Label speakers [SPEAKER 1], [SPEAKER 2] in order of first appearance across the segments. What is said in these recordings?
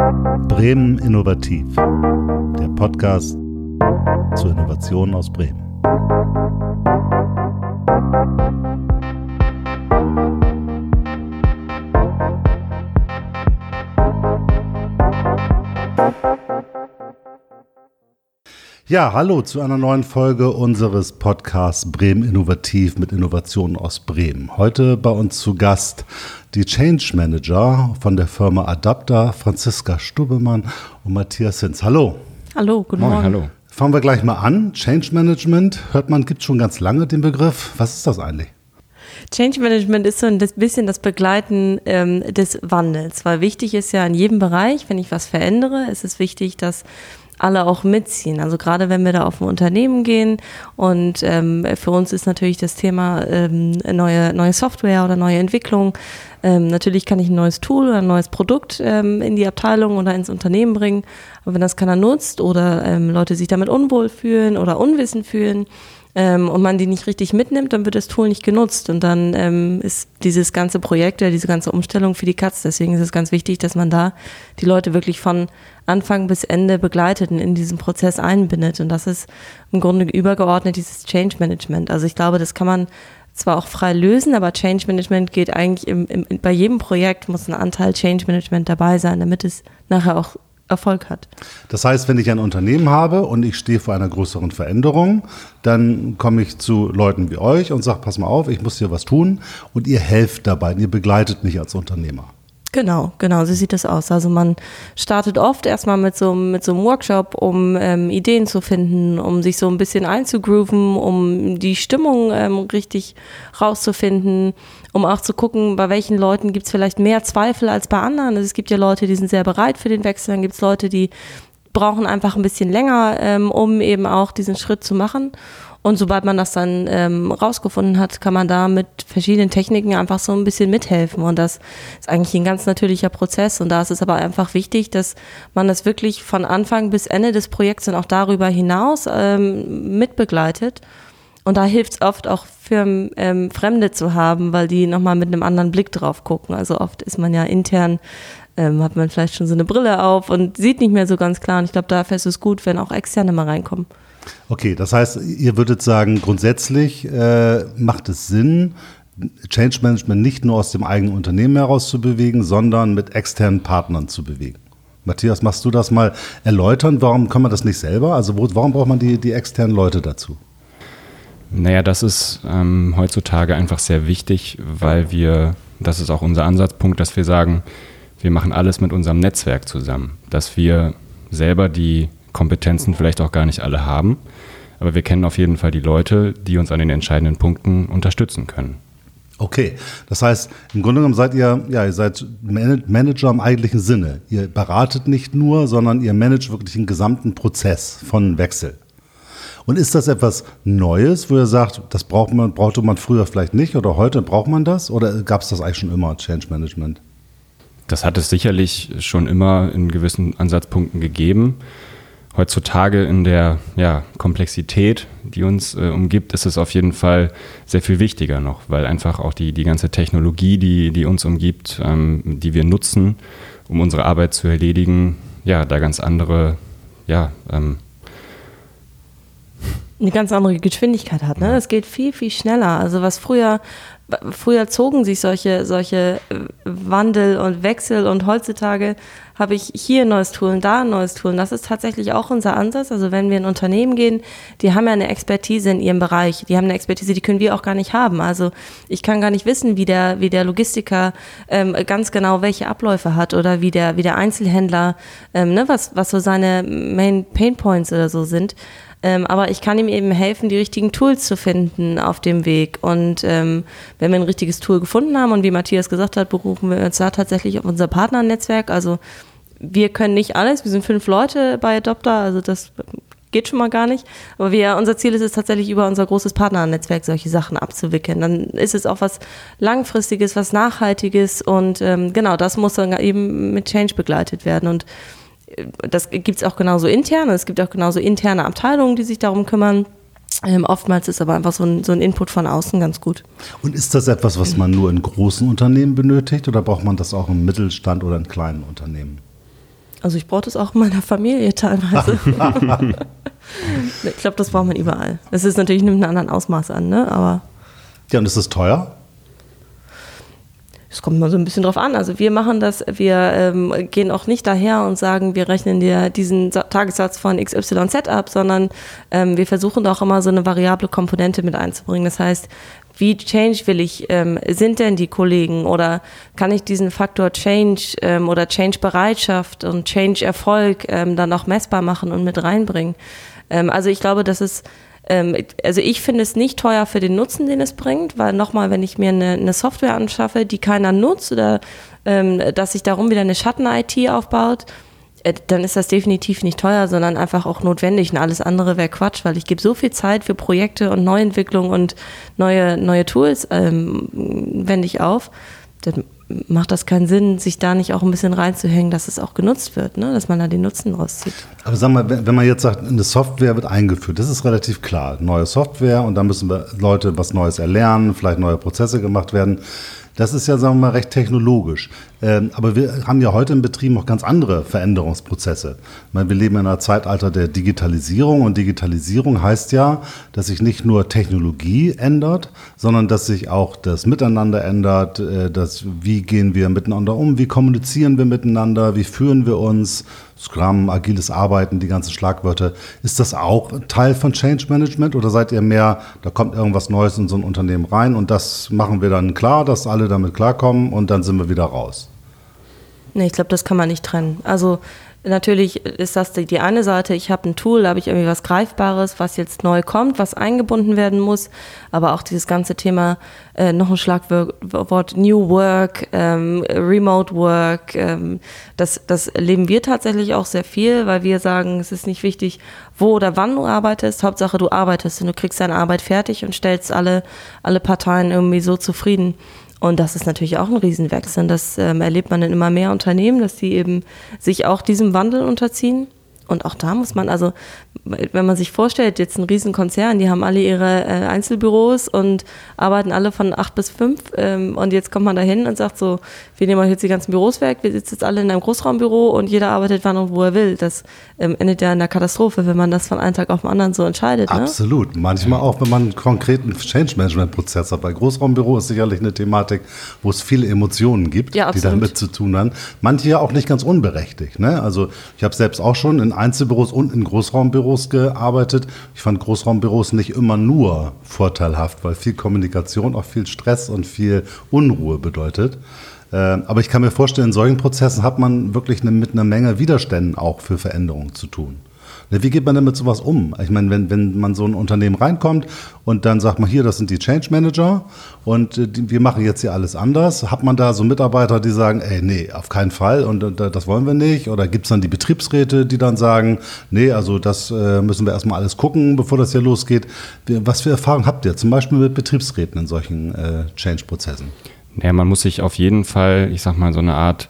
[SPEAKER 1] Bremen Innovativ, der Podcast zur Innovation aus Bremen. Ja, hallo zu einer neuen Folge unseres Podcasts Bremen Innovativ mit Innovationen aus Bremen. Heute bei uns zu Gast die Change Manager von der Firma Adapter, Franziska Stubbemann und Matthias Hinz. Hallo.
[SPEAKER 2] Hallo, guten Moin, Morgen. Hallo.
[SPEAKER 1] Fangen wir gleich mal an. Change Management, hört man, gibt schon ganz lange den Begriff. Was ist das eigentlich?
[SPEAKER 2] Change Management ist so ein bisschen das Begleiten ähm, des Wandels, weil wichtig ist ja in jedem Bereich, wenn ich was verändere, ist es wichtig, dass alle auch mitziehen. Also gerade wenn wir da auf ein Unternehmen gehen und ähm, für uns ist natürlich das Thema ähm, neue, neue Software oder neue Entwicklung. Ähm, natürlich kann ich ein neues Tool oder ein neues Produkt ähm, in die Abteilung oder ins Unternehmen bringen, aber wenn das keiner nutzt oder ähm, Leute sich damit unwohl fühlen oder unwissend fühlen, ähm, und man die nicht richtig mitnimmt, dann wird das Tool nicht genutzt und dann ähm, ist dieses ganze Projekt oder diese ganze Umstellung für die Katz. Deswegen ist es ganz wichtig, dass man da die Leute wirklich von Anfang bis Ende begleitet und in diesen Prozess einbindet. Und das ist im Grunde übergeordnet dieses Change Management. Also ich glaube, das kann man zwar auch frei lösen, aber Change Management geht eigentlich im, im, bei jedem Projekt muss ein Anteil Change Management dabei sein, damit es nachher auch Erfolg hat.
[SPEAKER 1] Das heißt, wenn ich ein Unternehmen habe und ich stehe vor einer größeren Veränderung, dann komme ich zu Leuten wie euch und sage, pass mal auf, ich muss hier was tun und ihr helft dabei, ihr begleitet mich als Unternehmer.
[SPEAKER 2] Genau, genau, so sieht das aus. Also man startet oft erstmal mit so, mit so einem Workshop, um ähm, Ideen zu finden, um sich so ein bisschen einzugrooven, um die Stimmung ähm, richtig rauszufinden, um auch zu gucken, bei welchen Leuten gibt es vielleicht mehr Zweifel als bei anderen. Also es gibt ja Leute, die sind sehr bereit für den Wechsel, dann gibt es Leute, die brauchen einfach ein bisschen länger, ähm, um eben auch diesen Schritt zu machen. Und sobald man das dann ähm, rausgefunden hat, kann man da mit verschiedenen Techniken einfach so ein bisschen mithelfen. Und das ist eigentlich ein ganz natürlicher Prozess. Und da ist es aber einfach wichtig, dass man das wirklich von Anfang bis Ende des Projekts und auch darüber hinaus ähm, mitbegleitet. Und da hilft es oft auch für ähm, Fremde zu haben, weil die nochmal mit einem anderen Blick drauf gucken. Also oft ist man ja intern, ähm, hat man vielleicht schon so eine Brille auf und sieht nicht mehr so ganz klar. Und ich glaube, dafür ist es gut, wenn auch Externe mal reinkommen.
[SPEAKER 1] Okay, das heißt, ihr würdet sagen, grundsätzlich äh, macht es Sinn, Change Management nicht nur aus dem eigenen Unternehmen heraus zu bewegen, sondern mit externen Partnern zu bewegen. Matthias, machst du das mal erläutern? Warum kann man das nicht selber? Also wo, warum braucht man die, die externen Leute dazu?
[SPEAKER 3] Naja, das ist ähm, heutzutage einfach sehr wichtig, weil wir, das ist auch unser Ansatzpunkt, dass wir sagen, wir machen alles mit unserem Netzwerk zusammen, dass wir selber die Kompetenzen vielleicht auch gar nicht alle haben. Aber wir kennen auf jeden Fall die Leute, die uns an den entscheidenden Punkten unterstützen können.
[SPEAKER 1] Okay, das heißt, im Grunde genommen seid ihr, ja, ihr seid Manager im eigentlichen Sinne. Ihr beratet nicht nur, sondern ihr managt wirklich den gesamten Prozess von Wechsel. Und ist das etwas Neues, wo ihr sagt, das braucht man, brauchte man früher vielleicht nicht oder heute braucht man das? Oder gab es das eigentlich schon immer, Change Management?
[SPEAKER 3] Das hat es sicherlich schon immer in gewissen Ansatzpunkten gegeben heutzutage in der ja, Komplexität, die uns äh, umgibt, ist es auf jeden Fall sehr viel wichtiger noch, weil einfach auch die, die ganze Technologie, die, die uns umgibt, ähm, die wir nutzen, um unsere Arbeit zu erledigen, ja, da ganz andere, ja, ähm,
[SPEAKER 2] eine ganz andere Geschwindigkeit hat. Ne? Es geht viel, viel schneller. Also was früher früher zogen sich solche, solche äh, Wandel und Wechsel und heutzutage habe ich hier ein neues Tool und da ein neues Tool. Und das ist tatsächlich auch unser Ansatz. Also wenn wir in Unternehmen gehen, die haben ja eine Expertise in ihrem Bereich. Die haben eine Expertise, die können wir auch gar nicht haben. Also ich kann gar nicht wissen, wie der, wie der Logistiker ähm, ganz genau welche Abläufe hat oder wie der, wie der Einzelhändler, ähm, ne, was, was so seine Main Pain Points oder so sind. Ähm, aber ich kann ihm eben helfen, die richtigen Tools zu finden auf dem Weg. Und ähm, wenn wir ein richtiges Tool gefunden haben und wie Matthias gesagt hat, berufen wir uns da tatsächlich auf unser Partnernetzwerk. Also wir können nicht alles, wir sind fünf Leute bei Adopter, also das geht schon mal gar nicht. Aber wir, unser Ziel ist es tatsächlich über unser großes Partnernetzwerk solche Sachen abzuwickeln. Dann ist es auch was Langfristiges, was Nachhaltiges und ähm, genau, das muss dann eben mit Change begleitet werden. Und das gibt es auch genauso intern. Es gibt auch genauso interne Abteilungen, die sich darum kümmern. Ähm, oftmals ist aber einfach so ein, so ein Input von außen ganz gut.
[SPEAKER 1] Und ist das etwas, was man nur in großen Unternehmen benötigt oder braucht man das auch im Mittelstand oder in kleinen Unternehmen?
[SPEAKER 2] Also ich brauche das auch in meiner Familie teilweise. ich glaube, das braucht man überall. Es ist natürlich nimmt einen anderen Ausmaß an, ne? Aber
[SPEAKER 1] ja, und ist es teuer?
[SPEAKER 2] Es kommt mal so ein bisschen drauf an. Also wir machen das, wir ähm, gehen auch nicht daher und sagen, wir rechnen dir diesen Tagessatz von XYZ ab, sondern ähm, wir versuchen auch immer so eine variable Komponente mit einzubringen. Das heißt, wie change will ich, ähm, sind denn die Kollegen oder kann ich diesen Faktor Change ähm, oder Change-Bereitschaft und Change-Erfolg ähm, dann auch messbar machen und mit reinbringen? Ähm, also ich glaube, das ist also ich finde es nicht teuer für den Nutzen, den es bringt, weil nochmal, wenn ich mir eine, eine, Software anschaffe, die keiner nutzt oder ähm, dass sich darum wieder eine Schatten-IT aufbaut, äh, dann ist das definitiv nicht teuer, sondern einfach auch notwendig. Und alles andere wäre Quatsch, weil ich gebe so viel Zeit für Projekte und Neuentwicklung und neue, neue Tools ähm, wende ich auf. Dann macht das keinen Sinn, sich da nicht auch ein bisschen reinzuhängen, dass es auch genutzt wird, ne? dass man da den Nutzen rauszieht.
[SPEAKER 1] Aber sag mal, wenn man jetzt sagt, eine Software wird eingeführt, das ist relativ klar. Neue Software und da müssen wir Leute was Neues erlernen, vielleicht neue Prozesse gemacht werden. Das ist ja, sagen wir mal, recht technologisch. Ähm, aber wir haben ja heute im Betrieb noch ganz andere Veränderungsprozesse. Ich meine, wir leben in einer Zeitalter der Digitalisierung und Digitalisierung heißt ja, dass sich nicht nur Technologie ändert, sondern dass sich auch das Miteinander ändert, äh, dass, wie gehen wir miteinander um, wie kommunizieren wir miteinander, wie führen wir uns, Scrum, agiles Arbeiten, die ganzen Schlagwörter. Ist das auch Teil von Change Management oder seid ihr mehr, da kommt irgendwas Neues in so ein Unternehmen rein und das machen wir dann klar, dass alle damit klarkommen und dann sind wir wieder raus?
[SPEAKER 2] Nee, ich glaube, das kann man nicht trennen. Also Natürlich ist das die, die eine Seite, ich habe ein Tool, da habe ich irgendwie was Greifbares, was jetzt neu kommt, was eingebunden werden muss, aber auch dieses ganze Thema, äh, noch ein Schlagwort New Work, ähm, Remote Work, ähm, das, das leben wir tatsächlich auch sehr viel, weil wir sagen, es ist nicht wichtig, wo oder wann du arbeitest, Hauptsache du arbeitest und du kriegst deine Arbeit fertig und stellst alle, alle Parteien irgendwie so zufrieden. Und das ist natürlich auch ein Riesenwechsel. Das ähm, erlebt man in immer mehr Unternehmen, dass sie eben sich auch diesem Wandel unterziehen. Und auch da muss man, also wenn man sich vorstellt, jetzt ein Riesenkonzern, die haben alle ihre äh, Einzelbüros und arbeiten alle von acht bis fünf. Ähm, und jetzt kommt man da hin und sagt so, wir nehmen euch jetzt die ganzen Büros weg, wir sitzen jetzt alle in einem Großraumbüro und jeder arbeitet wann und wo er will. Das ähm, endet ja in der Katastrophe, wenn man das von einem Tag auf den anderen so entscheidet.
[SPEAKER 1] Ne? Absolut. Manchmal auch, wenn man einen konkreten Change-Management-Prozess hat. Bei Großraumbüro ist sicherlich eine Thematik, wo es viele Emotionen gibt, ja, die damit zu tun haben. Manche ja auch nicht ganz unberechtigt. Ne? Also ich habe selbst auch schon in Einzelbüros und in Großraumbüros gearbeitet. Ich fand Großraumbüros nicht immer nur vorteilhaft, weil viel Kommunikation auch viel Stress und viel Unruhe bedeutet. Äh, aber ich kann mir vorstellen, in solchen Prozessen hat man wirklich eine, mit einer Menge Widerständen auch für Veränderungen zu tun. Wie geht man denn mit sowas um? Ich meine, wenn, wenn man so ein Unternehmen reinkommt und dann sagt man hier, das sind die Change Manager und äh, die, wir machen jetzt hier alles anders, hat man da so Mitarbeiter, die sagen, ey, nee, auf keinen Fall und, und das wollen wir nicht? Oder gibt es dann die Betriebsräte, die dann sagen, nee, also das äh, müssen wir erstmal alles gucken, bevor das hier losgeht? Was für Erfahrungen habt ihr zum Beispiel mit Betriebsräten in solchen äh, Change-Prozessen?
[SPEAKER 3] Ja, man muss sich auf jeden Fall, ich sag mal, so eine Art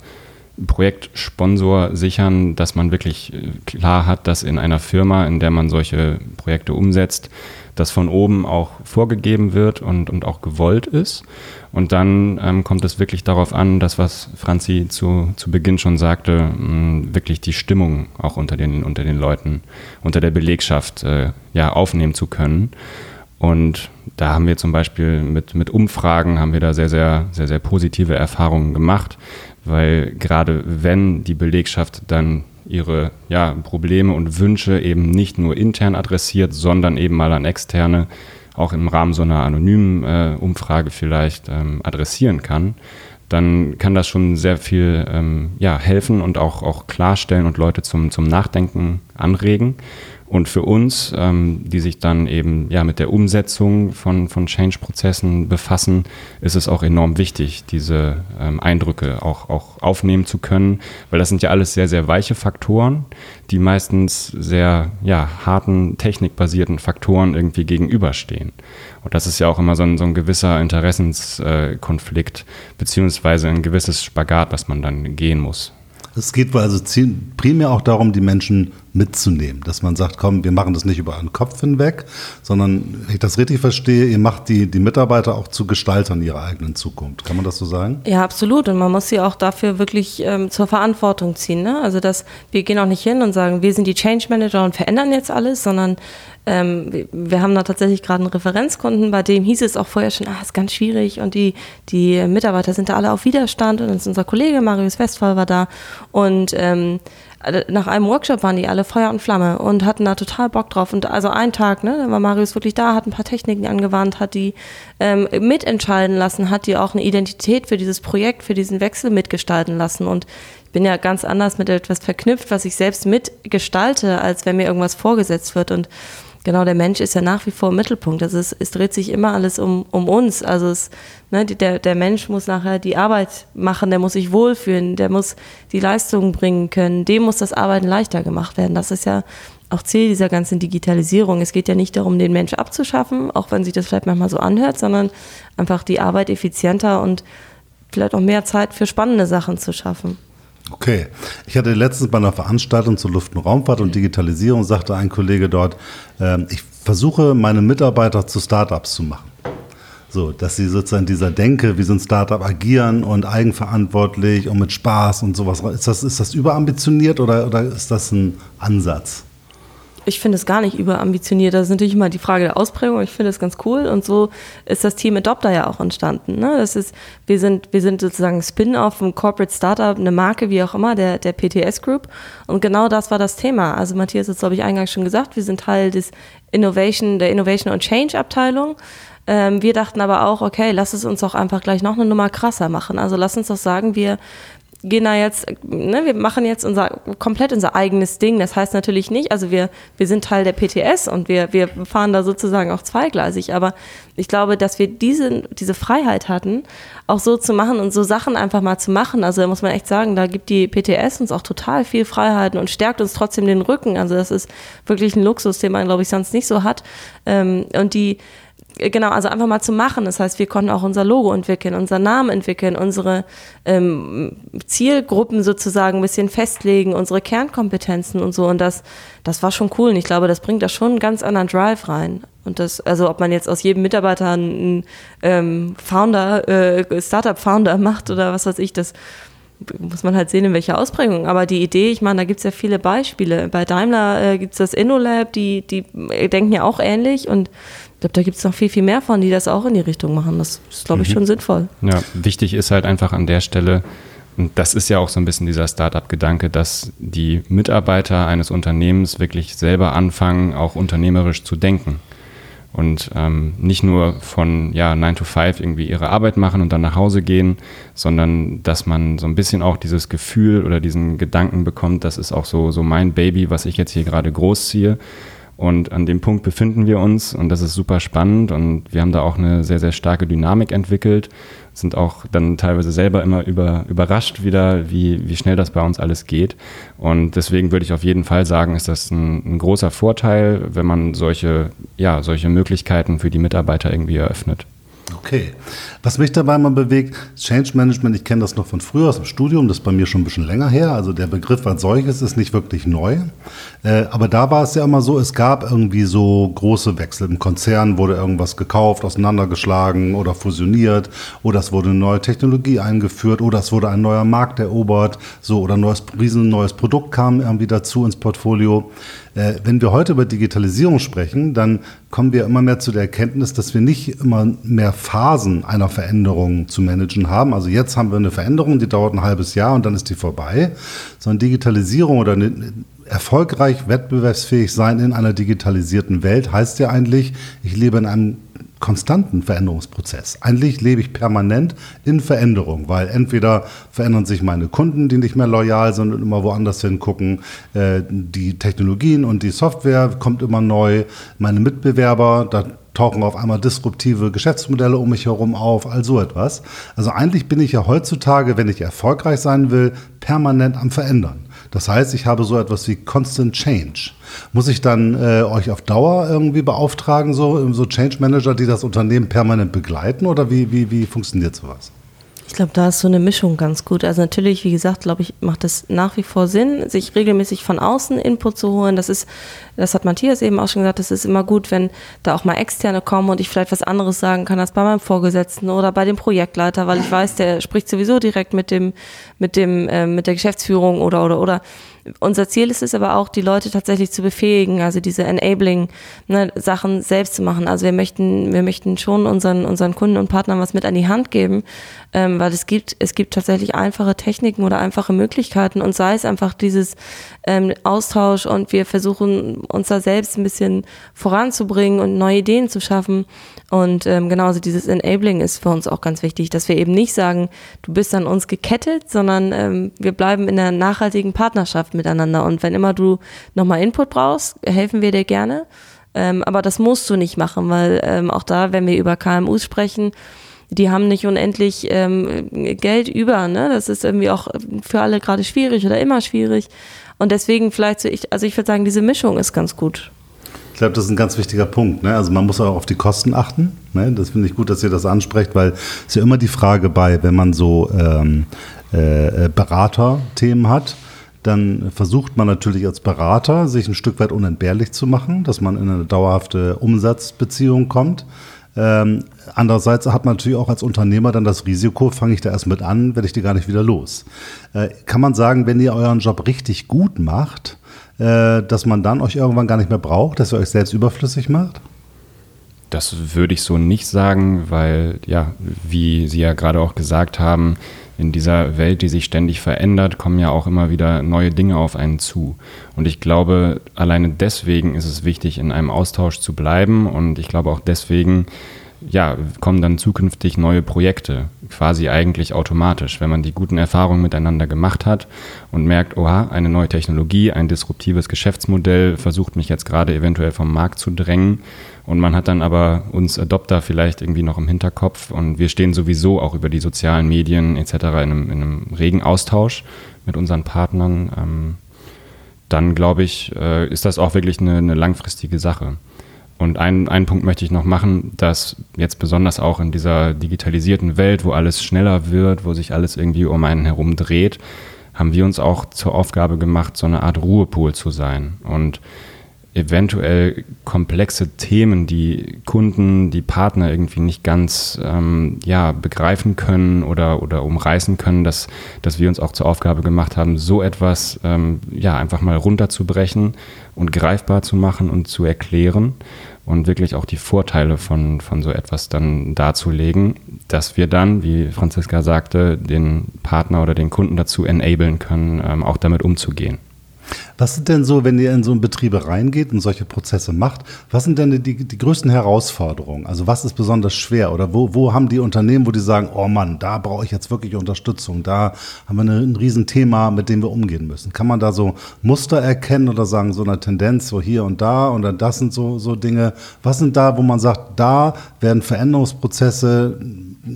[SPEAKER 3] Projektsponsor sichern, dass man wirklich äh, klar hat, dass in einer Firma, in der man solche Projekte umsetzt, das von oben auch vorgegeben wird und, und auch gewollt ist. Und dann ähm, kommt es wirklich darauf an, dass was Franzi zu, zu Beginn schon sagte, mh, wirklich die Stimmung auch unter den, unter den Leuten, unter der Belegschaft äh, ja, aufnehmen zu können. Und da haben wir zum Beispiel mit, mit Umfragen haben wir da sehr, sehr, sehr, sehr positive Erfahrungen gemacht weil gerade wenn die Belegschaft dann ihre ja, Probleme und Wünsche eben nicht nur intern adressiert, sondern eben mal an externe, auch im Rahmen so einer anonymen äh, Umfrage vielleicht ähm, adressieren kann, dann kann das schon sehr viel ähm, ja, helfen und auch, auch klarstellen und Leute zum, zum Nachdenken anregen. Und für uns, ähm, die sich dann eben ja mit der Umsetzung von, von Change-Prozessen befassen, ist es auch enorm wichtig, diese ähm, Eindrücke auch, auch aufnehmen zu können, weil das sind ja alles sehr, sehr weiche Faktoren, die meistens sehr ja, harten, technikbasierten Faktoren irgendwie gegenüberstehen. Und das ist ja auch immer so ein, so ein gewisser Interessenskonflikt, beziehungsweise ein gewisses Spagat, was man dann gehen muss.
[SPEAKER 1] Es geht also primär auch darum, die Menschen mitzunehmen, dass man sagt, komm, wir machen das nicht über einen Kopf hinweg, sondern, wenn ich das richtig verstehe, ihr macht die, die Mitarbeiter auch zu Gestaltern ihrer eigenen Zukunft. Kann man das so sagen?
[SPEAKER 2] Ja, absolut. Und man muss sie auch dafür wirklich ähm, zur Verantwortung ziehen. Ne? Also, dass wir gehen auch nicht hin und sagen, wir sind die Change Manager und verändern jetzt alles, sondern ähm, wir haben da tatsächlich gerade einen Referenzkunden, bei dem hieß es auch vorher schon, ah, ist ganz schwierig und die, die Mitarbeiter sind da alle auf Widerstand und dann ist unser Kollege Marius Westphal war da und ähm, nach einem Workshop waren die alle Feuer und Flamme und hatten da total Bock drauf. Und also einen Tag, ne, da war Marius wirklich da, hat ein paar Techniken angewandt, hat die ähm, mitentscheiden lassen, hat die auch eine Identität für dieses Projekt, für diesen Wechsel mitgestalten lassen. Und ich bin ja ganz anders mit etwas verknüpft, was ich selbst mitgestalte, als wenn mir irgendwas vorgesetzt wird. Und genau, der Mensch ist ja nach wie vor im Mittelpunkt. Also es, es dreht sich immer alles um, um uns. Also es, ne, der, der Mensch muss nachher die Arbeit machen, der muss sich wohlfühlen, der muss die Leistungen bringen können, dem muss das Arbeiten leichter gemacht werden. Das ist ja auch Ziel dieser ganzen Digitalisierung. Es geht ja nicht darum, den Mensch abzuschaffen, auch wenn sich das vielleicht manchmal so anhört, sondern einfach die Arbeit effizienter und vielleicht auch mehr Zeit für spannende Sachen zu schaffen.
[SPEAKER 1] Okay. Ich hatte letztens bei einer Veranstaltung zur Luft- und Raumfahrt und Digitalisierung, sagte ein Kollege dort, äh, ich versuche meine Mitarbeiter zu Startups zu machen. So, dass sie sozusagen dieser Denke, wie so ein Startup agieren und eigenverantwortlich und mit Spaß und sowas. Ist das, ist das überambitioniert oder, oder ist das ein Ansatz?
[SPEAKER 2] Ich finde es gar nicht überambitioniert. Das ist natürlich immer die Frage der Ausprägung. Ich finde es ganz cool. Und so ist das Team Adopter ja auch entstanden. Ne? Das ist, wir sind, wir sind sozusagen Spin-off, ein Corporate Startup, eine Marke, wie auch immer, der, der PTS Group. Und genau das war das Thema. Also Matthias hat es, glaube ich, eingangs schon gesagt. Wir sind Teil des Innovation, der Innovation und Change Abteilung. Ähm, wir dachten aber auch, okay, lass es uns auch einfach gleich noch eine Nummer krasser machen. Also lass uns doch sagen, wir, gehen da jetzt, ne, wir machen jetzt unser komplett unser eigenes Ding. Das heißt natürlich nicht, also wir, wir sind Teil der PTS und wir, wir fahren da sozusagen auch zweigleisig, aber ich glaube, dass wir diese, diese Freiheit hatten, auch so zu machen und so Sachen einfach mal zu machen. Also da muss man echt sagen, da gibt die PTS uns auch total viel Freiheiten und stärkt uns trotzdem den Rücken. Also das ist wirklich ein Luxus, den man, glaube ich, sonst nicht so hat. Ähm, und die genau, also einfach mal zu machen. Das heißt, wir konnten auch unser Logo entwickeln, unseren Namen entwickeln, unsere ähm, Zielgruppen sozusagen ein bisschen festlegen, unsere Kernkompetenzen und so. Und das, das war schon cool. Und ich glaube, das bringt da schon einen ganz anderen Drive rein. Und das, also ob man jetzt aus jedem Mitarbeiter einen ähm, Founder, äh, Startup-Founder macht oder was weiß ich, das muss man halt sehen, in welcher Ausprägung. Aber die Idee, ich meine, da gibt es ja viele Beispiele. Bei Daimler äh, gibt es das InnoLab, die, die denken ja auch ähnlich und ich glaube, da gibt es noch viel, viel mehr von, die das auch in die Richtung machen. Das ist, glaube ich, mhm. schon sinnvoll.
[SPEAKER 3] Ja, wichtig ist halt einfach an der Stelle, und das ist ja auch so ein bisschen dieser Startup-Gedanke, dass die Mitarbeiter eines Unternehmens wirklich selber anfangen, auch unternehmerisch zu denken. Und ähm, nicht nur von ja, 9 to 5 irgendwie ihre Arbeit machen und dann nach Hause gehen, sondern dass man so ein bisschen auch dieses Gefühl oder diesen Gedanken bekommt, das ist auch so, so mein Baby, was ich jetzt hier gerade großziehe. Und an dem Punkt befinden wir uns und das ist super spannend und wir haben da auch eine sehr, sehr starke Dynamik entwickelt, sind auch dann teilweise selber immer über, überrascht wieder, wie, wie schnell das bei uns alles geht. Und deswegen würde ich auf jeden Fall sagen, ist das ein, ein großer Vorteil, wenn man solche, ja, solche Möglichkeiten für die Mitarbeiter irgendwie eröffnet.
[SPEAKER 1] Okay. Was mich dabei mal bewegt, Change Management, ich kenne das noch von früher aus dem Studium, das ist bei mir schon ein bisschen länger her. Also der Begriff als solches ist nicht wirklich neu. Äh, aber da war es ja immer so, es gab irgendwie so große Wechsel. Im Konzern wurde irgendwas gekauft, auseinandergeschlagen oder fusioniert oder es wurde eine neue Technologie eingeführt oder es wurde ein neuer Markt erobert, so oder ein neues, riesen neues Produkt kam irgendwie dazu ins Portfolio. Äh, wenn wir heute über Digitalisierung sprechen, dann kommen wir immer mehr zu der Erkenntnis, dass wir nicht immer mehr Phasen einer Veränderung zu managen haben. Also jetzt haben wir eine Veränderung, die dauert ein halbes Jahr und dann ist die vorbei. Sondern Digitalisierung oder eine, erfolgreich wettbewerbsfähig sein in einer digitalisierten Welt heißt ja eigentlich, ich lebe in einem konstanten Veränderungsprozess. Eigentlich lebe ich permanent in Veränderung, weil entweder verändern sich meine Kunden, die nicht mehr loyal sind und immer woanders hingucken, äh, die Technologien und die Software kommt immer neu, meine Mitbewerber, da tauchen auf einmal disruptive Geschäftsmodelle um mich herum auf, all so etwas. Also eigentlich bin ich ja heutzutage, wenn ich erfolgreich sein will, permanent am Verändern. Das heißt, ich habe so etwas wie Constant Change. Muss ich dann äh, euch auf Dauer irgendwie beauftragen, so, so Change Manager, die das Unternehmen permanent begleiten oder wie, wie, wie funktioniert sowas?
[SPEAKER 2] Ich glaube, da ist so eine Mischung ganz gut. Also natürlich, wie gesagt, glaube ich, macht es nach wie vor Sinn, sich regelmäßig von außen Input zu holen. Das ist, das hat Matthias eben auch schon gesagt, es ist immer gut, wenn da auch mal Externe kommen und ich vielleicht was anderes sagen kann als bei meinem Vorgesetzten oder bei dem Projektleiter, weil ich weiß, der spricht sowieso direkt mit dem, mit dem, äh, mit der Geschäftsführung oder oder oder unser Ziel ist es aber auch, die Leute tatsächlich zu befähigen, also diese enabling ne, Sachen selbst zu machen. Also wir möchten, wir möchten schon unseren, unseren Kunden und Partnern was mit an die Hand geben, ähm, weil es gibt, es gibt tatsächlich einfache Techniken oder einfache Möglichkeiten und sei es einfach dieses ähm, Austausch und wir versuchen uns da selbst ein bisschen voranzubringen und neue Ideen zu schaffen. Und ähm, genauso dieses Enabling ist für uns auch ganz wichtig, dass wir eben nicht sagen, du bist an uns gekettet, sondern ähm, wir bleiben in einer nachhaltigen Partnerschaft miteinander. Und wenn immer du nochmal Input brauchst, helfen wir dir gerne. Ähm, aber das musst du nicht machen, weil ähm, auch da, wenn wir über KMUs sprechen, die haben nicht unendlich ähm, Geld über. Ne? Das ist irgendwie auch für alle gerade schwierig oder immer schwierig. Und deswegen vielleicht so, ich, also ich würde sagen, diese Mischung ist ganz gut.
[SPEAKER 1] Ich glaube, das ist ein ganz wichtiger Punkt. Ne? Also man muss auch auf die Kosten achten. Ne? Das finde ich gut, dass ihr das ansprecht, weil es ja immer die Frage bei, wenn man so ähm, äh, Beraterthemen hat, dann versucht man natürlich als Berater, sich ein Stück weit unentbehrlich zu machen, dass man in eine dauerhafte Umsatzbeziehung kommt. Ähm, andererseits hat man natürlich auch als Unternehmer dann das Risiko, fange ich da erst mit an, werde ich die gar nicht wieder los. Äh, kann man sagen, wenn ihr euren Job richtig gut macht, äh, dass man dann euch irgendwann gar nicht mehr braucht, dass ihr euch selbst überflüssig macht?
[SPEAKER 3] Das würde ich so nicht sagen, weil, ja, wie Sie ja gerade auch gesagt haben, in dieser Welt, die sich ständig verändert, kommen ja auch immer wieder neue Dinge auf einen zu. Und ich glaube, alleine deswegen ist es wichtig, in einem Austausch zu bleiben. Und ich glaube auch deswegen, ja, kommen dann zukünftig neue Projekte, quasi eigentlich automatisch, wenn man die guten Erfahrungen miteinander gemacht hat und merkt, oha, eine neue Technologie, ein disruptives Geschäftsmodell versucht mich jetzt gerade eventuell vom Markt zu drängen und man hat dann aber uns Adopter vielleicht irgendwie noch im Hinterkopf und wir stehen sowieso auch über die sozialen Medien etc. in einem, in einem regen Austausch mit unseren Partnern. Ähm, dann glaube ich, äh, ist das auch wirklich eine, eine langfristige Sache. Und einen, einen Punkt möchte ich noch machen, dass jetzt besonders auch in dieser digitalisierten Welt, wo alles schneller wird, wo sich alles irgendwie um einen herum dreht, haben wir uns auch zur Aufgabe gemacht, so eine Art Ruhepool zu sein. Und eventuell komplexe Themen, die Kunden, die Partner irgendwie nicht ganz ähm, ja, begreifen können oder, oder umreißen können, dass, dass wir uns auch zur Aufgabe gemacht haben, so etwas ähm, ja, einfach mal runterzubrechen und greifbar zu machen und zu erklären und wirklich auch die Vorteile von, von so etwas dann darzulegen, dass wir dann, wie Franziska sagte, den Partner oder den Kunden dazu enablen können, ähm, auch damit umzugehen.
[SPEAKER 1] Was sind denn so, wenn ihr in so einen Betriebe reingeht und solche Prozesse macht, was sind denn die, die größten Herausforderungen? Also was ist besonders schwer oder wo, wo haben die Unternehmen, wo die sagen, oh Mann, da brauche ich jetzt wirklich Unterstützung, da haben wir eine, ein Riesenthema, mit dem wir umgehen müssen. Kann man da so Muster erkennen oder sagen, so eine Tendenz, so hier und da und dann das sind so, so Dinge. Was sind da, wo man sagt, da werden Veränderungsprozesse,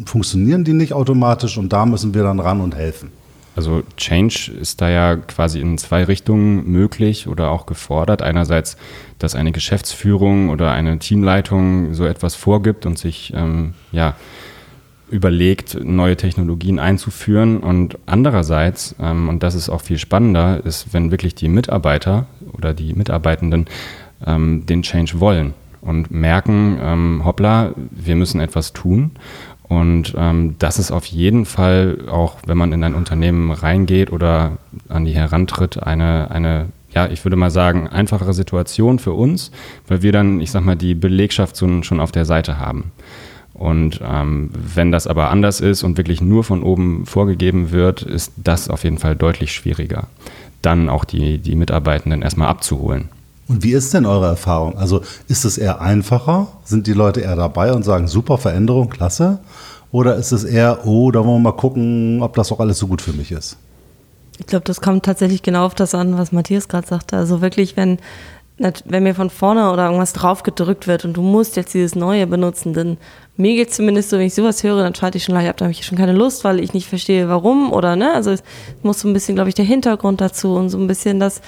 [SPEAKER 1] funktionieren die nicht automatisch und da müssen wir dann ran und helfen?
[SPEAKER 3] Also Change ist da ja quasi in zwei Richtungen möglich oder auch gefordert. Einerseits, dass eine Geschäftsführung oder eine Teamleitung so etwas vorgibt und sich ähm, ja, überlegt, neue Technologien einzuführen. Und andererseits, ähm, und das ist auch viel spannender, ist, wenn wirklich die Mitarbeiter oder die Mitarbeitenden ähm, den Change wollen und merken, ähm, hoppla, wir müssen etwas tun und ähm, das ist auf jeden Fall auch, wenn man in ein Unternehmen reingeht oder an die herantritt, eine, eine, ja, ich würde mal sagen, einfachere Situation für uns, weil wir dann, ich sag mal, die Belegschaft schon, auf der Seite haben. Und ähm, wenn das aber anders ist und wirklich nur von oben vorgegeben wird, ist das auf jeden Fall deutlich schwieriger, dann auch die, die Mitarbeitenden erstmal abzuholen.
[SPEAKER 1] Und wie ist denn eure Erfahrung? Also ist es eher einfacher? Sind die Leute eher dabei und sagen, super Veränderung, klasse? Oder ist es eher, oh, da wollen wir mal gucken, ob das auch alles so gut für mich ist?
[SPEAKER 2] Ich glaube, das kommt tatsächlich genau auf das an, was Matthias gerade sagte. Also wirklich, wenn, wenn mir von vorne oder irgendwas drauf gedrückt wird und du musst jetzt dieses Neue benutzen, dann mir geht zumindest so, wenn ich sowas höre, dann schalte ich schon gleich ab, da habe ich schon keine Lust, weil ich nicht verstehe, warum oder ne. Also es muss so ein bisschen, glaube ich, der Hintergrund dazu und so ein bisschen das,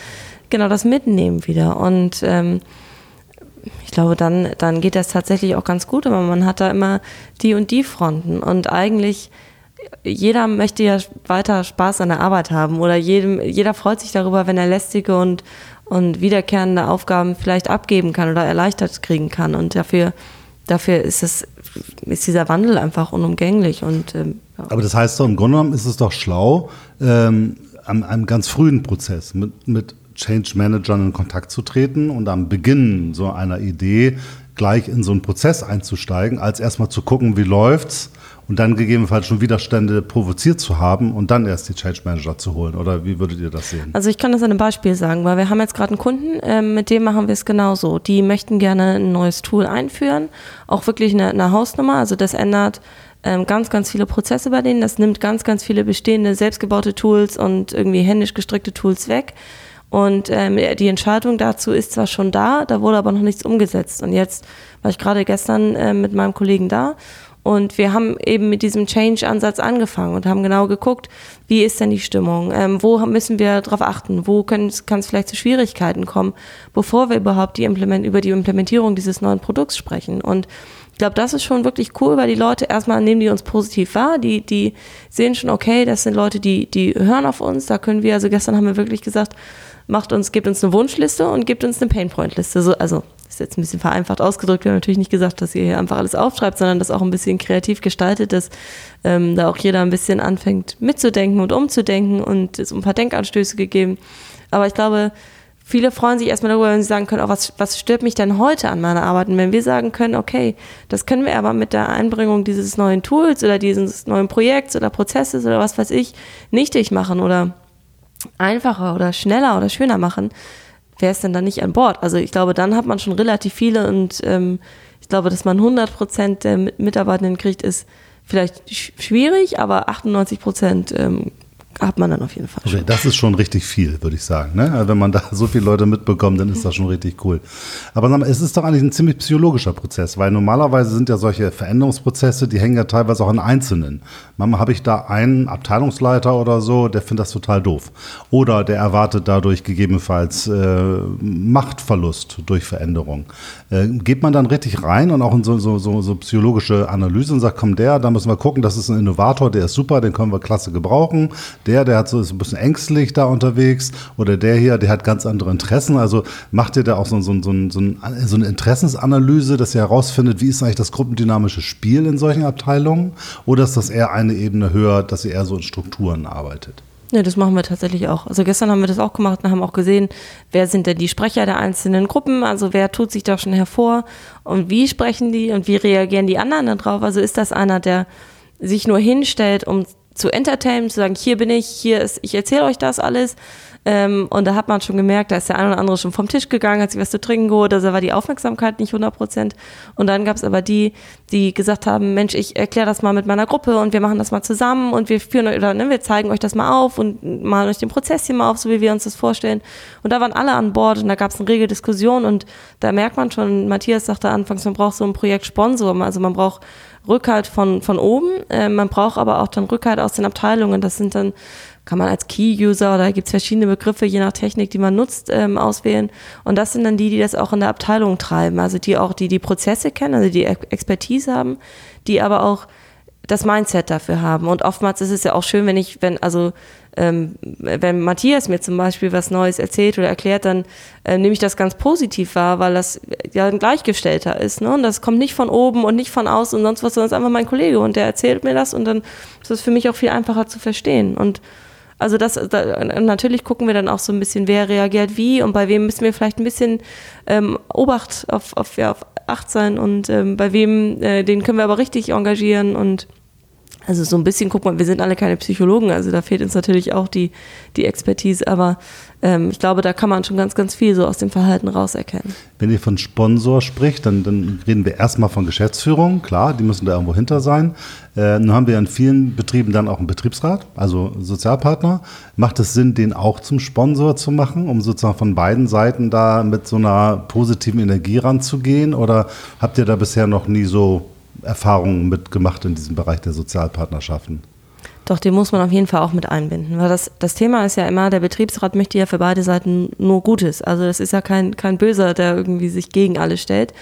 [SPEAKER 2] genau das mitnehmen wieder. Und ähm, ich glaube, dann, dann geht das tatsächlich auch ganz gut, aber man hat da immer die und die Fronten. Und eigentlich jeder möchte ja weiter Spaß an der Arbeit haben oder jedem, jeder freut sich darüber, wenn er lästige und, und wiederkehrende Aufgaben vielleicht abgeben kann oder erleichtert kriegen kann. Und dafür, dafür ist, es, ist dieser Wandel einfach unumgänglich. Und, ähm,
[SPEAKER 1] ja. Aber das heißt doch, im Grunde genommen ist es doch schlau, ähm, an einem ganz frühen Prozess mit, mit Change Managern in Kontakt zu treten und am Beginn so einer Idee gleich in so einen Prozess einzusteigen, als erstmal zu gucken, wie läuft's und dann gegebenenfalls schon Widerstände provoziert zu haben und dann erst die Change Manager zu holen? Oder wie würdet ihr das sehen?
[SPEAKER 2] Also ich kann das an einem Beispiel sagen, weil wir haben jetzt gerade einen Kunden, äh, mit dem machen wir es genauso. Die möchten gerne ein neues Tool einführen, auch wirklich eine, eine Hausnummer. Also das ändert ähm, ganz, ganz viele Prozesse bei denen. Das nimmt ganz, ganz viele bestehende selbstgebaute Tools und irgendwie händisch gestrickte Tools weg. Und ähm, die Entscheidung dazu ist zwar schon da, da wurde aber noch nichts umgesetzt. Und jetzt war ich gerade gestern äh, mit meinem Kollegen da. Und wir haben eben mit diesem Change-Ansatz angefangen und haben genau geguckt, wie ist denn die Stimmung, ähm, wo müssen wir darauf achten, wo kann es vielleicht zu Schwierigkeiten kommen, bevor wir überhaupt die Implement über die Implementierung dieses neuen Produkts sprechen. Und ich glaube, das ist schon wirklich cool, weil die Leute erstmal nehmen die uns positiv wahr, die, die sehen schon, okay, das sind Leute, die, die hören auf uns, da können wir, also gestern haben wir wirklich gesagt, macht uns, gebt uns eine Wunschliste und gebt uns eine Painpoint-Liste. So, also ist jetzt ein bisschen vereinfacht ausgedrückt. Wir haben natürlich nicht gesagt, dass ihr hier einfach alles aufschreibt, sondern das auch ein bisschen kreativ gestaltet, dass ähm, da auch jeder ein bisschen anfängt mitzudenken und umzudenken und es ein paar Denkanstöße gegeben. Aber ich glaube, viele freuen sich erstmal darüber, wenn sie sagen können, oh, was, was stört mich denn heute an meiner Arbeit? Und wenn wir sagen können, okay, das können wir aber mit der Einbringung dieses neuen Tools oder dieses neuen Projekts oder Prozesses oder was weiß ich nichtig machen oder einfacher oder schneller oder schöner machen, wer ist denn dann nicht an Bord? Also ich glaube, dann hat man schon relativ viele und ähm, ich glaube, dass man 100 Prozent der Mitarbeitenden kriegt, ist vielleicht schwierig, aber 98 Prozent ähm, hat man dann auf jeden Fall.
[SPEAKER 1] Okay, das ist schon richtig viel, würde ich sagen. Ne? Also wenn man da so viele Leute mitbekommt, dann ist das schon richtig cool. Aber mal, es ist doch eigentlich ein ziemlich psychologischer Prozess, weil normalerweise sind ja solche Veränderungsprozesse, die hängen ja teilweise auch an Einzelnen. Manchmal habe ich da einen Abteilungsleiter oder so, der findet das total doof. Oder der erwartet dadurch gegebenenfalls äh, Machtverlust durch Veränderung. Äh, geht man dann richtig rein und auch in so, so, so, so psychologische Analyse und sagt, komm der, da müssen wir gucken, das ist ein Innovator, der ist super, den können wir klasse gebrauchen der, der hat so, ist ein bisschen ängstlich da unterwegs oder der hier, der hat ganz andere Interessen. Also macht ihr da auch so, so, so, so, so eine Interessensanalyse, dass ihr herausfindet, wie ist eigentlich das gruppendynamische Spiel in solchen Abteilungen? Oder ist das eher eine Ebene höher, dass ihr eher so in Strukturen arbeitet?
[SPEAKER 2] Ja, das machen wir tatsächlich auch. Also gestern haben wir das auch gemacht und haben auch gesehen, wer sind denn die Sprecher der einzelnen Gruppen, also wer tut sich da schon hervor und wie sprechen die und wie reagieren die anderen darauf. Also ist das einer, der sich nur hinstellt, um zu entertainen, zu sagen, hier bin ich, hier ist, ich erzähle euch das alles. Ähm, und da hat man schon gemerkt, da ist der eine oder andere schon vom Tisch gegangen, hat sich was zu trinken geholt, also da war die Aufmerksamkeit nicht 100 Prozent. Und dann gab es aber die, die gesagt haben, Mensch, ich erkläre das mal mit meiner Gruppe und wir machen das mal zusammen und wir führen oder ne, wir zeigen euch das mal auf und malen euch den Prozess hier mal auf, so wie wir uns das vorstellen. Und da waren alle an Bord und da gab es eine rege Diskussion und da merkt man schon, Matthias sagte anfangs, man braucht so ein Projekt Sponsor, also man braucht Rückhalt von, von oben. Äh, man braucht aber auch dann Rückhalt aus den Abteilungen. Das sind dann, kann man als Key-User oder gibt es verschiedene Begriffe, je nach Technik, die man nutzt, ähm, auswählen. Und das sind dann die, die das auch in der Abteilung treiben. Also die auch, die die Prozesse kennen, also die Expertise haben, die aber auch das Mindset dafür haben. Und oftmals ist es ja auch schön, wenn ich, wenn, also ähm, wenn Matthias mir zum Beispiel was Neues erzählt oder erklärt, dann äh, nehme ich das ganz positiv wahr, weil das ja ein Gleichgestellter ist. Ne? Und das kommt nicht von oben und nicht von außen und sonst was, sondern es ist einfach mein Kollege und der erzählt mir das und dann ist es für mich auch viel einfacher zu verstehen. Und also das, da, natürlich gucken wir dann auch so ein bisschen, wer reagiert wie und bei wem müssen wir vielleicht ein bisschen ähm, Obacht auf, auf, ja, auf Acht sein und ähm, bei wem, äh, den können wir aber richtig engagieren und also so ein bisschen, guck mal, wir sind alle keine Psychologen, also da fehlt uns natürlich auch die, die Expertise, aber ähm, ich glaube, da kann man schon ganz, ganz viel so aus dem Verhalten rauserkennen.
[SPEAKER 1] Wenn ihr von Sponsor spricht, dann, dann reden wir erstmal von Geschäftsführung, klar, die müssen da irgendwo hinter sein. Äh, nun haben wir in vielen Betrieben dann auch einen Betriebsrat, also Sozialpartner. Macht es Sinn, den auch zum Sponsor zu machen, um sozusagen von beiden Seiten da mit so einer positiven Energie ranzugehen? Oder habt ihr da bisher noch nie so Erfahrungen mitgemacht in diesem Bereich der Sozialpartnerschaften.
[SPEAKER 2] Doch, den muss man auf jeden Fall auch mit einbinden. Weil das, das Thema ist ja immer, der Betriebsrat möchte ja für beide Seiten nur Gutes. Also das ist ja kein, kein Böser, der irgendwie sich gegen alle stellt.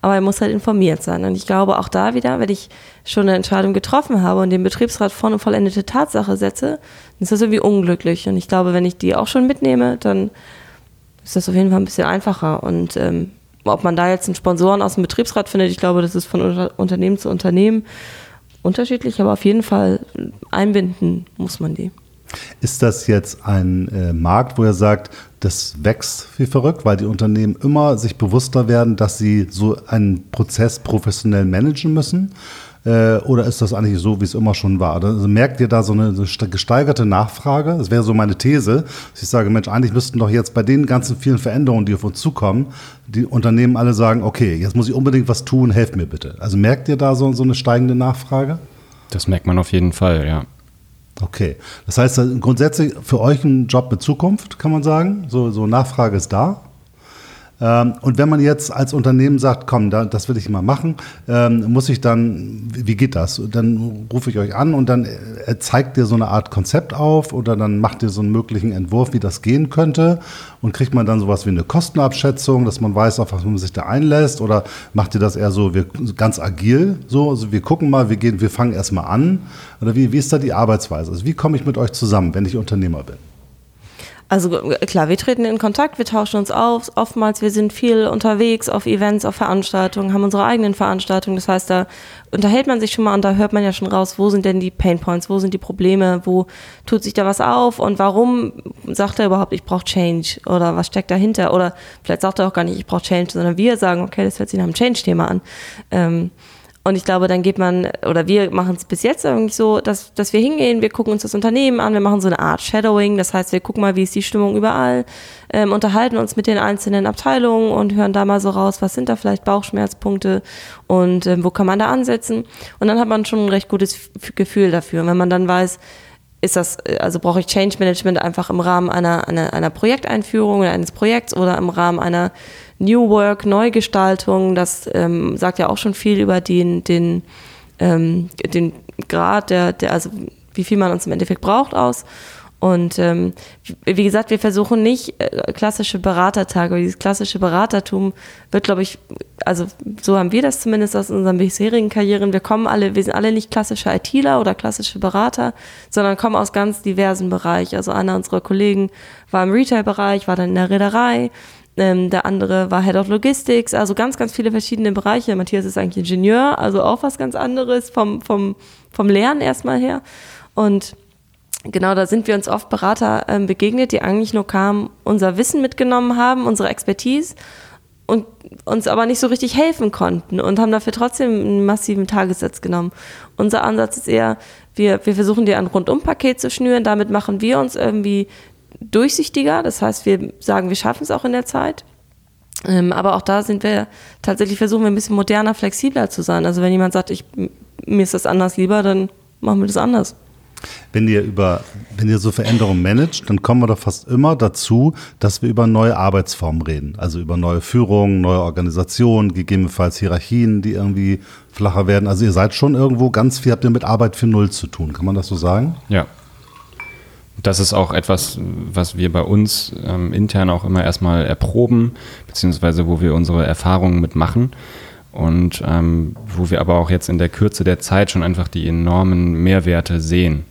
[SPEAKER 2] aber er muss halt informiert sein. Und ich glaube auch da wieder, wenn ich schon eine Entscheidung getroffen habe und den Betriebsrat vor eine vollendete Tatsache setze, dann ist das irgendwie unglücklich. Und ich glaube, wenn ich die auch schon mitnehme, dann ist das auf jeden Fall ein bisschen einfacher. Und ähm, ob man da jetzt einen Sponsoren aus dem Betriebsrat findet, ich glaube, das ist von Unter Unternehmen zu Unternehmen unterschiedlich, aber auf jeden Fall einbinden muss man die.
[SPEAKER 1] Ist das jetzt ein äh, Markt, wo er sagt, das wächst wie verrückt, weil die Unternehmen immer sich bewusster werden, dass sie so einen Prozess professionell managen müssen? Äh, oder ist das eigentlich so, wie es immer schon war? Also merkt ihr da so eine, gesteigerte Nachfrage? Das wäre so meine These, dass ich sage, Mensch, eigentlich müssten doch jetzt bei den ganzen vielen Veränderungen, die auf uns zukommen, die Unternehmen alle sagen, okay, jetzt muss ich unbedingt was tun, helft mir bitte. Also merkt ihr da so, so eine steigende Nachfrage?
[SPEAKER 3] Das merkt man auf jeden Fall, ja.
[SPEAKER 1] Okay, das heißt grundsätzlich für euch ein Job mit Zukunft, kann man sagen. So, so Nachfrage ist da. Ähm, und wenn man jetzt als Unternehmen sagt, komm, das will ich mal machen, ähm, muss ich dann, wie geht das? Dann rufe ich euch an und dann äh, zeigt ihr so eine Art Konzept auf oder dann macht ihr so einen möglichen Entwurf, wie das gehen könnte und kriegt man dann sowas wie eine Kostenabschätzung, dass man weiß, auf was man sich da einlässt oder macht ihr das eher so wir, ganz agil, so, also wir gucken mal, wir gehen, wir fangen erstmal an oder wie, wie ist da die Arbeitsweise? Also wie komme ich mit euch zusammen, wenn ich Unternehmer bin?
[SPEAKER 2] Also klar, wir treten in Kontakt, wir tauschen uns auf. Oftmals, wir sind viel unterwegs auf Events, auf Veranstaltungen, haben unsere eigenen Veranstaltungen. Das heißt, da unterhält man sich schon mal und da hört man ja schon raus, wo sind denn die Pain Points, wo sind die Probleme, wo tut sich da was auf und warum sagt er überhaupt, ich brauche Change oder was steckt dahinter? Oder vielleicht sagt er auch gar nicht, ich brauche Change, sondern wir sagen, okay, das hört sich nach einem Change-Thema an. Ähm, und ich glaube, dann geht man, oder wir machen es bis jetzt irgendwie so, dass, dass wir hingehen, wir gucken uns das Unternehmen an, wir machen so eine Art Shadowing, das heißt, wir gucken mal, wie ist die Stimmung überall, ähm, unterhalten uns mit den einzelnen Abteilungen und hören da mal so raus, was sind da vielleicht Bauchschmerzpunkte und ähm, wo kann man da ansetzen. Und dann hat man schon ein recht gutes Gefühl dafür. Und wenn man dann weiß, ist das, also brauche ich Change Management einfach im Rahmen einer, einer, einer Projekteinführung oder eines Projekts oder im Rahmen einer New Work, Neugestaltung, das ähm, sagt ja auch schon viel über den, den, ähm, den Grad, der, der, also wie viel man uns im Endeffekt braucht aus. Und ähm, wie gesagt, wir versuchen nicht äh, klassische Beratertage, dieses klassische Beratertum wird, glaube ich, also so haben wir das zumindest aus unseren bisherigen Karrieren. Wir kommen alle, wir sind alle nicht klassische ITler oder klassische Berater, sondern kommen aus ganz diversen Bereichen. Also einer unserer Kollegen war im Retail-Bereich, war dann in der Reederei, ähm, der andere war Head of Logistics, also ganz, ganz viele verschiedene Bereiche. Matthias ist eigentlich Ingenieur, also auch was ganz anderes vom, vom, vom Lernen erstmal her. Und genau da sind wir uns oft Berater ähm, begegnet, die eigentlich nur kamen, unser Wissen mitgenommen haben, unsere Expertise und uns aber nicht so richtig helfen konnten und haben dafür trotzdem einen massiven Tagessatz genommen. Unser Ansatz ist eher, wir, wir versuchen dir ein Rundumpaket zu schnüren, damit machen wir uns irgendwie durchsichtiger. Das heißt, wir sagen, wir schaffen es auch in der Zeit. Ähm, aber auch da sind wir tatsächlich versuchen wir ein bisschen moderner, flexibler zu sein. Also wenn jemand sagt, ich, mir ist das anders lieber, dann machen wir das anders.
[SPEAKER 1] Wenn ihr über, wenn ihr so Veränderungen managt, dann kommen wir doch fast immer dazu, dass wir über neue Arbeitsformen reden. Also über neue Führungen, neue Organisationen, gegebenenfalls Hierarchien, die irgendwie flacher werden. Also ihr seid schon irgendwo ganz viel, habt ihr mit Arbeit für Null zu tun. Kann man das so sagen?
[SPEAKER 3] Ja, das ist auch etwas, was wir bei uns ähm, intern auch immer erstmal erproben, beziehungsweise wo wir unsere Erfahrungen mitmachen und ähm, wo wir aber auch jetzt in der Kürze der Zeit schon einfach die enormen Mehrwerte sehen.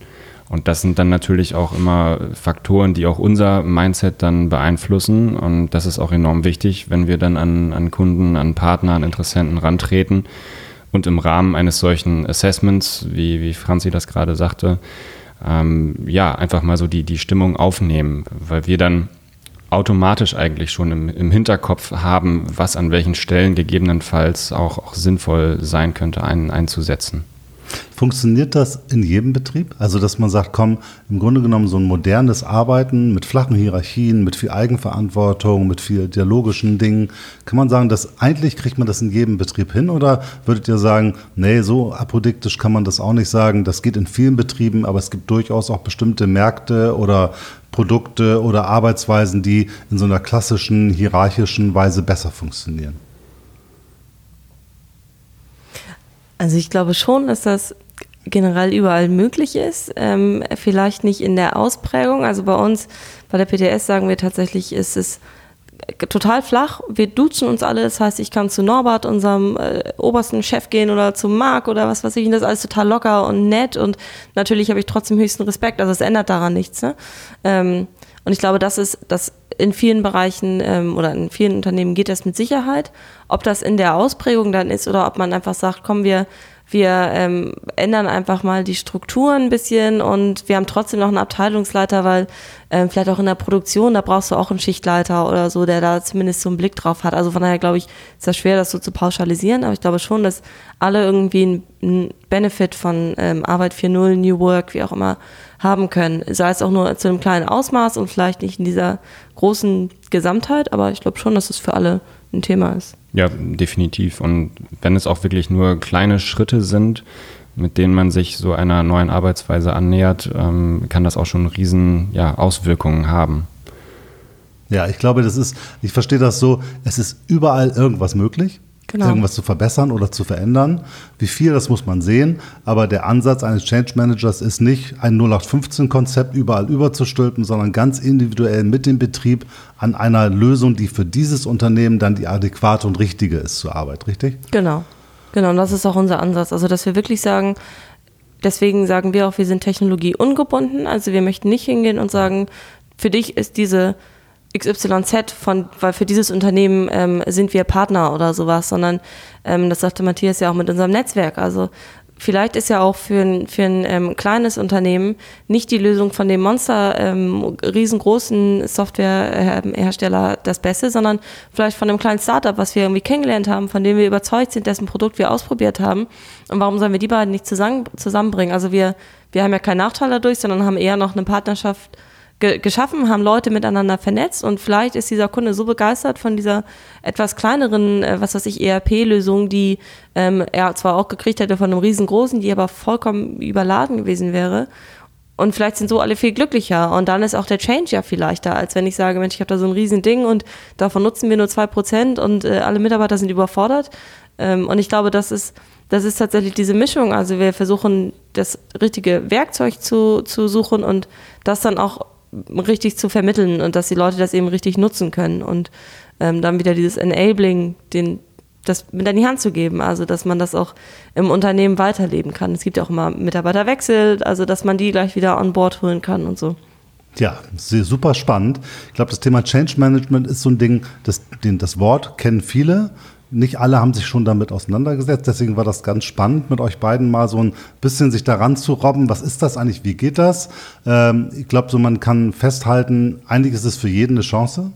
[SPEAKER 3] Und das sind dann natürlich auch immer Faktoren, die auch unser Mindset dann beeinflussen. Und das ist auch enorm wichtig, wenn wir dann an, an Kunden, an Partner, an Interessenten rantreten und im Rahmen eines solchen Assessments, wie, wie Franzi das gerade sagte, ähm, ja, einfach mal so die, die Stimmung aufnehmen, weil wir dann automatisch eigentlich schon im, im Hinterkopf haben, was an welchen Stellen gegebenenfalls auch, auch sinnvoll sein könnte, einen einzusetzen.
[SPEAKER 1] Funktioniert das in jedem Betrieb? Also, dass man sagt, komm, im Grunde genommen so ein modernes Arbeiten mit flachen Hierarchien, mit viel Eigenverantwortung, mit viel dialogischen Dingen. Kann man sagen, dass eigentlich kriegt man das in jedem Betrieb hin? Oder würdet ihr sagen, nee, so apodiktisch kann man das auch nicht sagen? Das geht in vielen Betrieben, aber es gibt durchaus auch bestimmte Märkte oder Produkte oder Arbeitsweisen, die in so einer klassischen, hierarchischen Weise besser funktionieren.
[SPEAKER 2] Also ich glaube schon, dass das generell überall möglich ist. Ähm, vielleicht nicht in der Ausprägung. Also bei uns, bei der PTS sagen wir tatsächlich, ist es total flach. Wir duzen uns alle. Das heißt, ich kann zu Norbert, unserem äh, obersten Chef gehen oder zu Marc oder was weiß ich. Das ist alles total locker und nett. Und natürlich habe ich trotzdem höchsten Respekt. Also es ändert daran nichts. Ne? Ähm, und ich glaube, das ist, das in vielen Bereichen ähm, oder in vielen Unternehmen geht das mit Sicherheit. Ob das in der Ausprägung dann ist oder ob man einfach sagt, komm, wir wir ähm, ändern einfach mal die Strukturen ein bisschen und wir haben trotzdem noch einen Abteilungsleiter, weil ähm, vielleicht auch in der Produktion, da brauchst du auch einen Schichtleiter oder so, der da zumindest so einen Blick drauf hat. Also von daher glaube ich, ist das schwer, das so zu pauschalisieren, aber ich glaube schon, dass alle irgendwie einen Benefit von ähm, Arbeit 4.0, New Work, wie auch immer, haben können. Sei es auch nur zu einem kleinen Ausmaß und vielleicht nicht in dieser großen Gesamtheit, aber ich glaube schon, dass es für alle ein Thema ist.
[SPEAKER 3] Ja, definitiv. Und wenn es auch wirklich nur kleine Schritte sind, mit denen man sich so einer neuen Arbeitsweise annähert, ähm, kann das auch schon riesen ja, Auswirkungen haben.
[SPEAKER 1] Ja, ich glaube, das ist, ich verstehe das so, es ist überall irgendwas möglich genau. irgendwas zu verbessern oder zu verändern. Wie viel, das muss man sehen. Aber der Ansatz eines Change Managers ist nicht ein 0815-Konzept überall überzustülpen, sondern ganz individuell mit dem Betrieb an einer Lösung, die für dieses Unternehmen dann die adäquate und richtige ist zur Arbeit, richtig?
[SPEAKER 2] Genau. Genau, und das ist auch unser Ansatz. Also, dass wir wirklich sagen, deswegen sagen wir auch, wir sind technologieungebunden. Also, wir möchten nicht hingehen und sagen, für dich ist diese XYZ von, weil für dieses Unternehmen ähm, sind wir Partner oder sowas, sondern ähm, das sagte Matthias ja auch mit unserem Netzwerk. Also vielleicht ist ja auch für ein, für ein ähm, kleines Unternehmen nicht die Lösung von dem Monster ähm, riesengroßen Softwarehersteller das Beste, sondern vielleicht von einem kleinen Startup, was wir irgendwie kennengelernt haben, von dem wir überzeugt sind, dessen Produkt wir ausprobiert haben. Und warum sollen wir die beiden nicht zusammen, zusammenbringen? Also wir, wir haben ja keinen Nachteil dadurch, sondern haben eher noch eine Partnerschaft ge geschaffen, haben Leute miteinander vernetzt und vielleicht ist dieser Kunde so begeistert von dieser etwas kleineren, äh, was weiß ich, ERP-Lösung, die ähm, er zwar auch gekriegt hätte von einem riesengroßen, die aber vollkommen überladen gewesen wäre. Und vielleicht sind so alle viel glücklicher. Und dann ist auch der Change ja viel leichter, als wenn ich sage, Mensch, ich habe da so ein riesen Ding und davon nutzen wir nur zwei Prozent und äh, alle Mitarbeiter sind überfordert. Ähm, und ich glaube, das ist, das ist tatsächlich diese Mischung. Also wir versuchen, das richtige Werkzeug zu, zu suchen und das dann auch richtig zu vermitteln und dass die Leute das eben richtig nutzen können und ähm, dann wieder dieses Enabling, den, das mit an die Hand zu geben, also dass man das auch im Unternehmen weiterleben kann. Es gibt ja auch immer Mitarbeiterwechsel, also dass man die gleich wieder an Bord holen kann und so.
[SPEAKER 1] Ja, super spannend. Ich glaube, das Thema Change Management ist so ein Ding, das, den, das Wort kennen viele, nicht alle haben sich schon damit auseinandergesetzt. Deswegen war das ganz spannend, mit euch beiden mal so ein bisschen sich daran zu robben. Was ist das eigentlich? Wie geht das? Ähm, ich glaube, so man kann festhalten, eigentlich ist es für jeden eine Chance.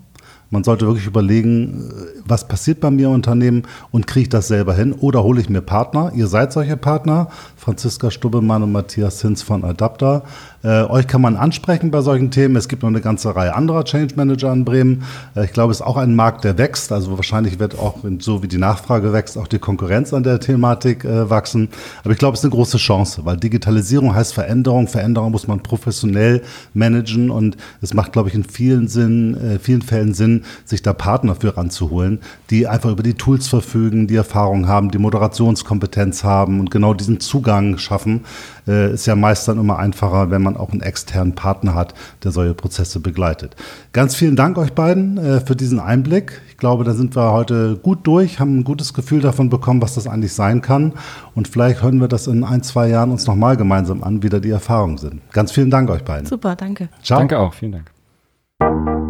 [SPEAKER 1] Man sollte wirklich überlegen, äh, was passiert bei mir im Unternehmen und kriege ich das selber hin oder hole ich mir Partner? Ihr seid solche Partner, Franziska Stubbemann und Matthias Hinz von Adapter. Äh, euch kann man ansprechen bei solchen Themen. Es gibt noch eine ganze Reihe anderer Change Manager in Bremen. Äh, ich glaube, es ist auch ein Markt, der wächst. Also wahrscheinlich wird auch, so wie die Nachfrage wächst, auch die Konkurrenz an der Thematik äh, wachsen. Aber ich glaube, es ist eine große Chance, weil Digitalisierung heißt Veränderung. Veränderung muss man professionell managen und es macht, glaube ich, in vielen Sinn, äh, vielen Fällen Sinn, sich da Partner für ranzuholen, die einfach über die Tools verfügen, die Erfahrung haben, die Moderationskompetenz haben und genau diesen Zugang schaffen. Äh, ist ja meist dann immer einfacher, wenn man auch einen externen Partner hat, der solche Prozesse begleitet. Ganz vielen Dank euch beiden äh, für diesen Einblick. Ich glaube, da sind wir heute gut durch, haben ein gutes Gefühl davon bekommen, was das eigentlich sein kann. Und vielleicht hören wir das in ein, zwei Jahren uns nochmal gemeinsam an, wie da die Erfahrungen sind. Ganz vielen Dank euch beiden.
[SPEAKER 2] Super, danke.
[SPEAKER 3] Ciao. Danke auch, vielen Dank.